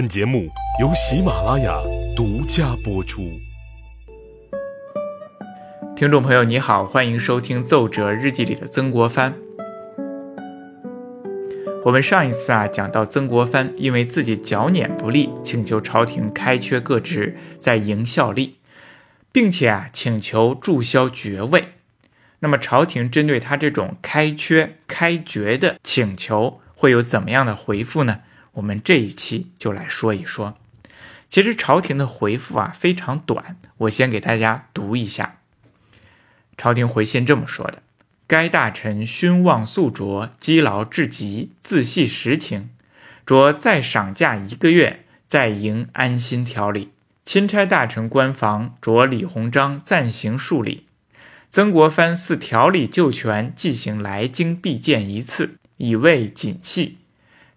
本节目由喜马拉雅独家播出。听众朋友，你好，欢迎收听《奏折日记》里的曾国藩。我们上一次啊讲到曾国藩因为自己脚捻不利，请求朝廷开缺各职，在营效力，并且啊请求注销爵位。那么朝廷针对他这种开缺、开爵的请求，会有怎么样的回复呢？我们这一期就来说一说。其实朝廷的回复啊非常短，我先给大家读一下。朝廷回信这么说的：“该大臣勋望素卓，积劳至极，自系实情，着再赏假一个月，在营安心调理。钦差大臣官房着李鸿章暂行数礼。曾国藩似调理旧权，即行来京必见一次，以慰谨气。”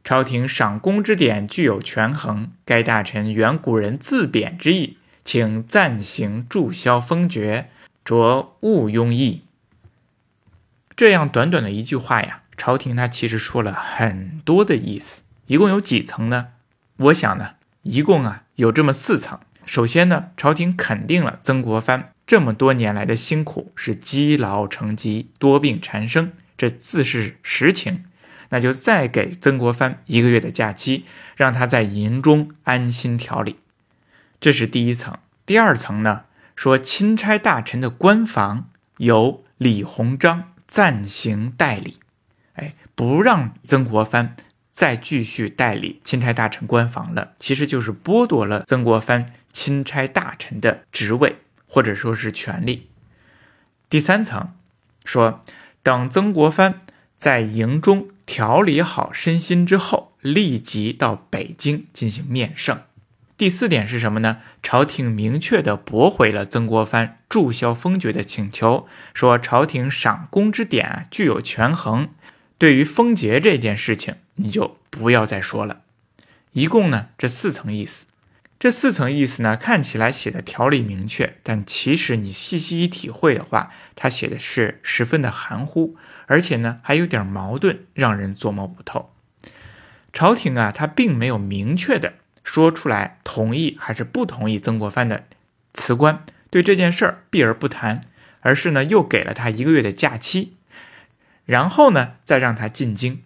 朝廷赏功之典具有权衡，该大臣原古人自贬之意，请暂行注销封爵，着勿庸议。这样短短的一句话呀，朝廷他其实说了很多的意思，一共有几层呢？我想呢，一共啊有这么四层。首先呢，朝廷肯定了曾国藩这么多年来的辛苦是积劳成疾，多病缠身，这自是实情。那就再给曾国藩一个月的假期，让他在营中安心调理。这是第一层。第二层呢，说钦差大臣的官房由李鸿章暂行代理，哎，不让曾国藩再继续代理钦差大臣官房了，其实就是剥夺了曾国藩钦差大臣的职位或者说是权利。第三层说，等曾国藩在营中。调理好身心之后，立即到北京进行面圣。第四点是什么呢？朝廷明确的驳回了曾国藩注销封爵的请求，说朝廷赏功之典具有权衡，对于封爵这件事情你就不要再说了。一共呢这四层意思，这四层意思呢看起来写的条理明确，但其实你细细一体会的话，他写的是十分的含糊。而且呢，还有点矛盾，让人琢磨不透。朝廷啊，他并没有明确的说出来同意还是不同意曾国藩的辞官，对这件事儿避而不谈，而是呢，又给了他一个月的假期，然后呢，再让他进京。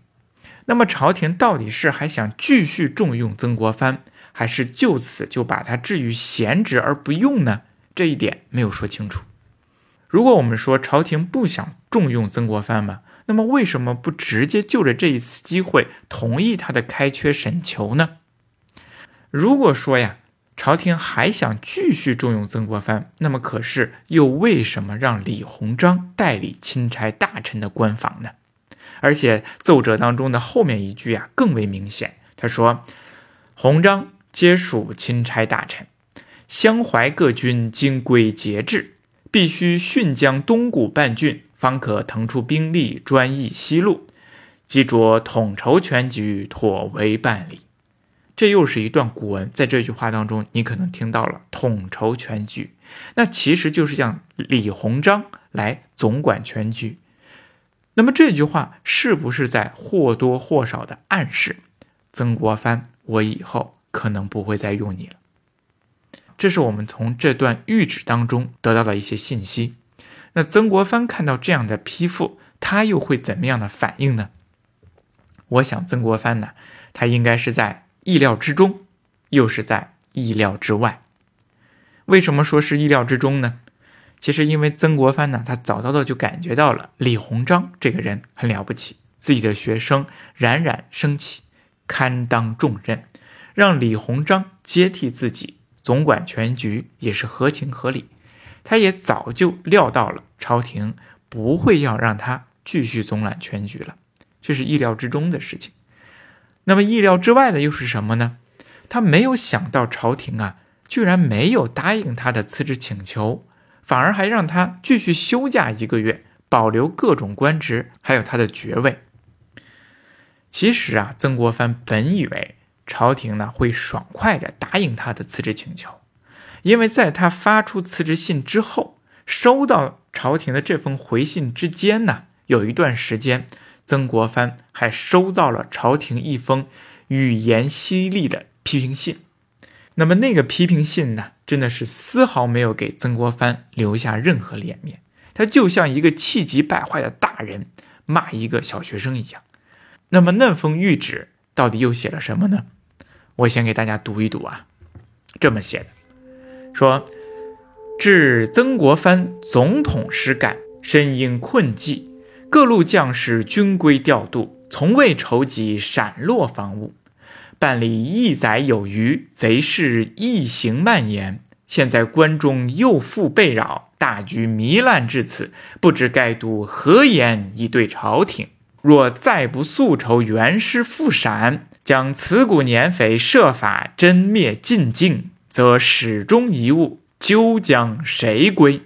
那么，朝廷到底是还想继续重用曾国藩，还是就此就把他置于闲职而不用呢？这一点没有说清楚。如果我们说朝廷不想重用曾国藩嘛，那么为什么不直接就着这一次机会同意他的开缺审求呢？如果说呀，朝廷还想继续重用曾国藩，那么可是又为什么让李鸿章代理钦差大臣的官房呢？而且奏折当中的后面一句啊更为明显，他说：“鸿章皆属钦差大臣，襄淮各军经归节制。”必须训将东谷半郡，方可腾出兵力专议西路，即着统筹全局，妥为办理。这又是一段古文，在这句话当中，你可能听到了“统筹全局”，那其实就是让李鸿章来总管全局。那么这句话是不是在或多或少的暗示曾国藩，我以后可能不会再用你了？这是我们从这段谕旨当中得到的一些信息。那曾国藩看到这样的批复，他又会怎么样的反应呢？我想，曾国藩呢，他应该是在意料之中，又是在意料之外。为什么说是意料之中呢？其实，因为曾国藩呢，他早早的就感觉到了李鸿章这个人很了不起，自己的学生冉冉升起，堪当重任，让李鸿章接替自己。总管全局也是合情合理，他也早就料到了朝廷不会要让他继续总揽全局了，这是意料之中的事情。那么意料之外的又是什么呢？他没有想到朝廷啊，居然没有答应他的辞职请求，反而还让他继续休假一个月，保留各种官职，还有他的爵位。其实啊，曾国藩本以为。朝廷呢会爽快地答应他的辞职请求，因为在他发出辞职信之后，收到朝廷的这封回信之间呢，有一段时间，曾国藩还收到了朝廷一封语言犀利的批评信。那么那个批评信呢，真的是丝毫没有给曾国藩留下任何脸面，他就像一个气急败坏的大人骂一个小学生一样。那么那封谕旨到底又写了什么呢？我先给大家读一读啊，这么写的，说致曾国藩总统实感，身因困寂，各路将士均归调度，从未筹集闪落防务。办理一载有余，贼势异行蔓延。现在关中又复被扰，大局糜烂至此，不知该度何言以对朝廷？若再不速筹援师复陕，将此股年匪设法真灭尽境，则始终遗物，究将谁归？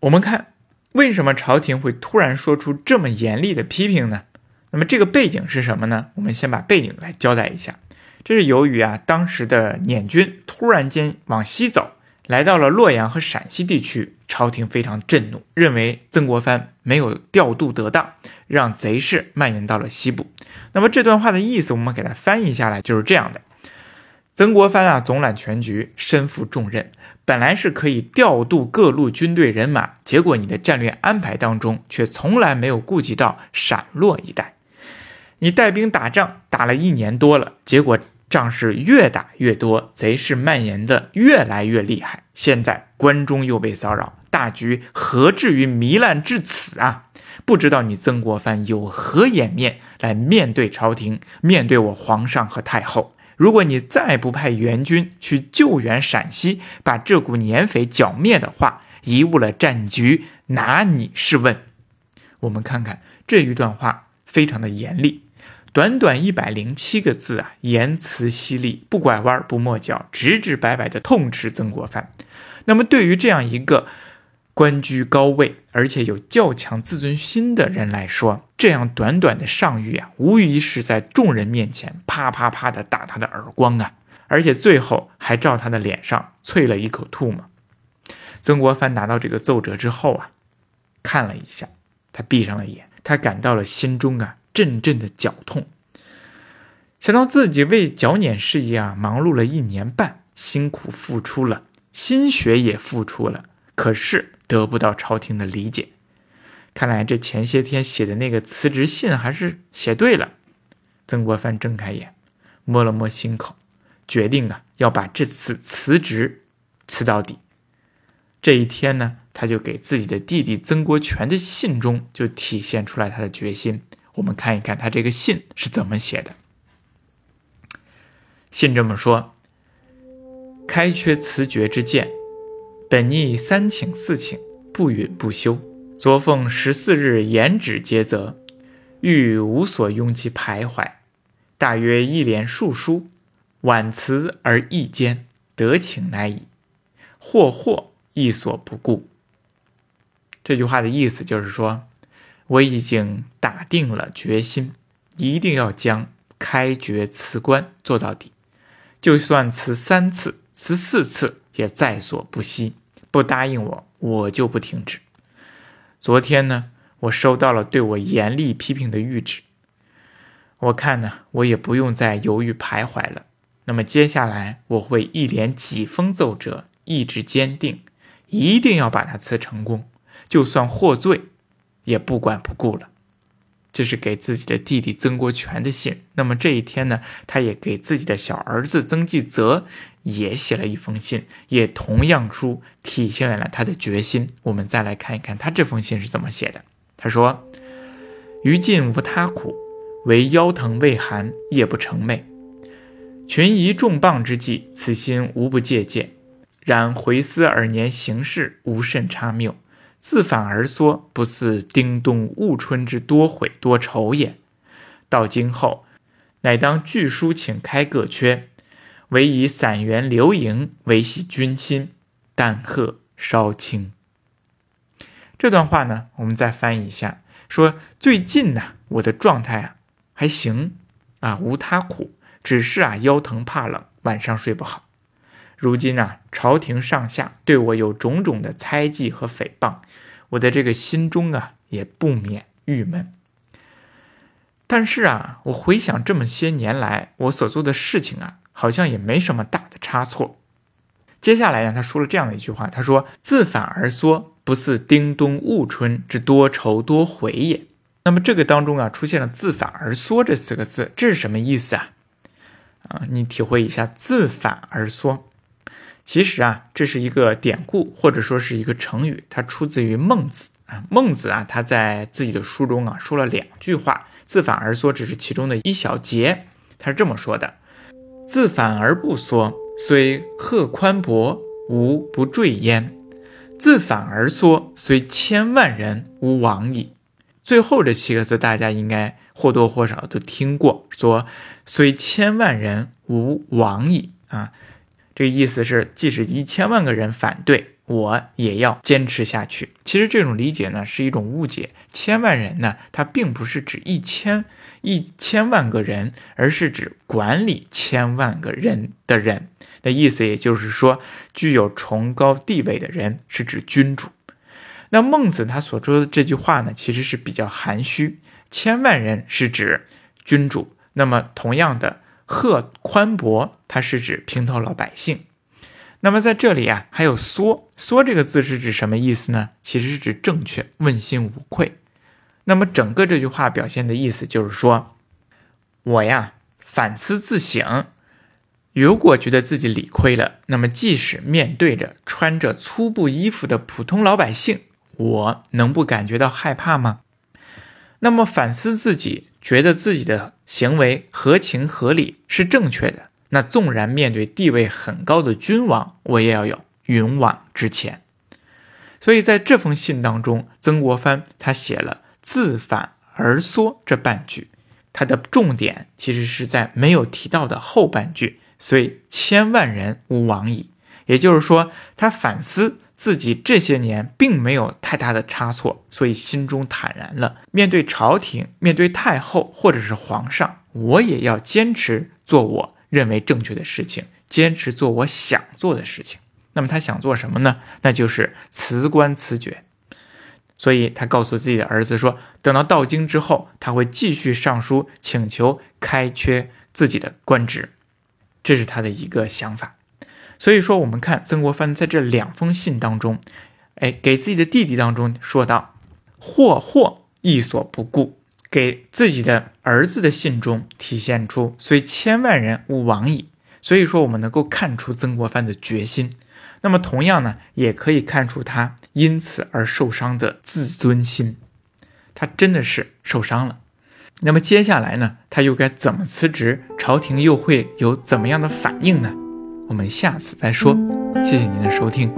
我们看，为什么朝廷会突然说出这么严厉的批评呢？那么这个背景是什么呢？我们先把背景来交代一下。这是由于啊，当时的捻军突然间往西走，来到了洛阳和陕西地区，朝廷非常震怒，认为曾国藩没有调度得当，让贼势蔓延到了西部。那么这段话的意思，我们给它翻译下来就是这样的：曾国藩啊，总揽全局，身负重任，本来是可以调度各路军队人马，结果你的战略安排当中却从来没有顾及到陕洛一带。你带兵打仗打了一年多了，结果仗是越打越多，贼势蔓延的越来越厉害。现在关中又被骚扰，大局何至于糜烂至此啊？不知道你曾国藩有何颜面来面对朝廷，面对我皇上和太后？如果你再不派援军去救援陕西，把这股年匪剿灭的话，贻误了战局，拿你是问？我们看看这一段话，非常的严厉。短短一百零七个字啊，言辞犀利，不拐弯不抹角，直直白白的痛斥曾国藩。那么，对于这样一个官居高位而且有较强自尊心的人来说，这样短短的上谕啊，无疑是在众人面前啪啪啪的打他的耳光啊，而且最后还照他的脸上啐了一口唾沫。曾国藩拿到这个奏折之后啊，看了一下，他闭上了眼，他感到了心中啊。阵阵的绞痛，想到自己为剿捻事业啊忙碌了一年半，辛苦付出了，心血也付出了，可是得不到朝廷的理解。看来这前些天写的那个辞职信还是写对了。曾国藩睁开眼，摸了摸心口，决定啊要把这次辞职辞到底。这一天呢，他就给自己的弟弟曾国荃的信中就体现出来他的决心。我们看一看他这个信是怎么写的。信这么说：“开缺辞爵之见，本逆三请四请，不允不休。昨奉十四日言旨接责，欲无所拥其徘徊。大约一连数书，婉辞而意坚，得请乃已。或或亦所不顾。”这句话的意思就是说。我已经打定了决心，一定要将开爵辞官做到底，就算辞三次、辞四次也在所不惜。不答应我，我就不停止。昨天呢，我收到了对我严厉批评的谕旨，我看呢，我也不用再犹豫徘徊了。那么接下来我会一连几封奏折，意志坚定，一定要把它辞成功，就算获罪。也不管不顾了，这是给自己的弟弟曾国荃的信。那么这一天呢，他也给自己的小儿子曾纪泽也写了一封信，也同样出体现了他的决心。我们再来看一看他这封信是怎么写的。他说：“于尽无他苦，唯腰疼畏寒，夜不成寐。群疑重磅之际，此心无不戒戒。然回思尔年行事，无甚差谬。”自反而缩，不似丁冬戊春之多悔多愁也。到今后，乃当据书请开各缺，唯以散员留营维系军心，但贺稍轻。这段话呢，我们再翻译一下，说最近呢，我的状态啊还行啊，无他苦，只是啊腰疼怕冷，晚上睡不好。如今呢，朝廷上下对我有种种的猜忌和诽谤，我的这个心中啊也不免郁闷。但是啊，我回想这么些年来我所做的事情啊，好像也没什么大的差错。接下来呢，他说了这样的一句话，他说：“自反而缩，不似丁冬戊春之多愁多悔也。”那么这个当中啊，出现了“自反而缩”这四个字，这是什么意思啊？啊，你体会一下“自反而缩”。其实啊，这是一个典故，或者说是一个成语，它出自于孟子啊。孟子啊，他在自己的书中啊说了两句话，“自反而缩”只是其中的一小节。他是这么说的：“自反而不缩，虽壑宽博，无不坠焉；自反而缩，虽千万人，吾往矣。”最后这七个字，大家应该或多或少都听过，说“虽千万人，吾往矣”啊。这个意思是，即使一千万个人反对，我也要坚持下去。其实这种理解呢，是一种误解。千万人呢，它并不是指一千一千万个人，而是指管理千万个人的人的意思。也就是说，具有崇高地位的人是指君主。那孟子他所说的这句话呢，其实是比较含蓄。千万人是指君主，那么同样的。贺宽博，它是指平头老百姓。那么在这里啊，还有“缩”，“缩”这个字是指什么意思呢？其实是指正确、问心无愧。那么整个这句话表现的意思就是说，我呀反思自省，如果觉得自己理亏了，那么即使面对着穿着粗布衣服的普通老百姓，我能不感觉到害怕吗？那么反思自己。觉得自己的行为合情合理是正确的，那纵然面对地位很高的君王，我也要有勇往直前。所以在这封信当中，曾国藩他写了“自反而缩”这半句，他的重点其实是在没有提到的后半句，“虽千万人吾往矣”，也就是说，他反思。自己这些年并没有太大的差错，所以心中坦然了。面对朝廷，面对太后或者是皇上，我也要坚持做我认为正确的事情，坚持做我想做的事情。那么他想做什么呢？那就是辞官辞爵。所以他告诉自己的儿子说，等到到京之后，他会继续上书请求开缺自己的官职，这是他的一个想法。所以说，我们看曾国藩在这两封信当中，哎，给自己的弟弟当中说道：“祸祸亦所不顾。”给自己的儿子的信中体现出“虽千万人，吾往矣”。所以说，我们能够看出曾国藩的决心。那么，同样呢，也可以看出他因此而受伤的自尊心。他真的是受伤了。那么接下来呢，他又该怎么辞职？朝廷又会有怎么样的反应呢？我们下次再说，谢谢您的收听。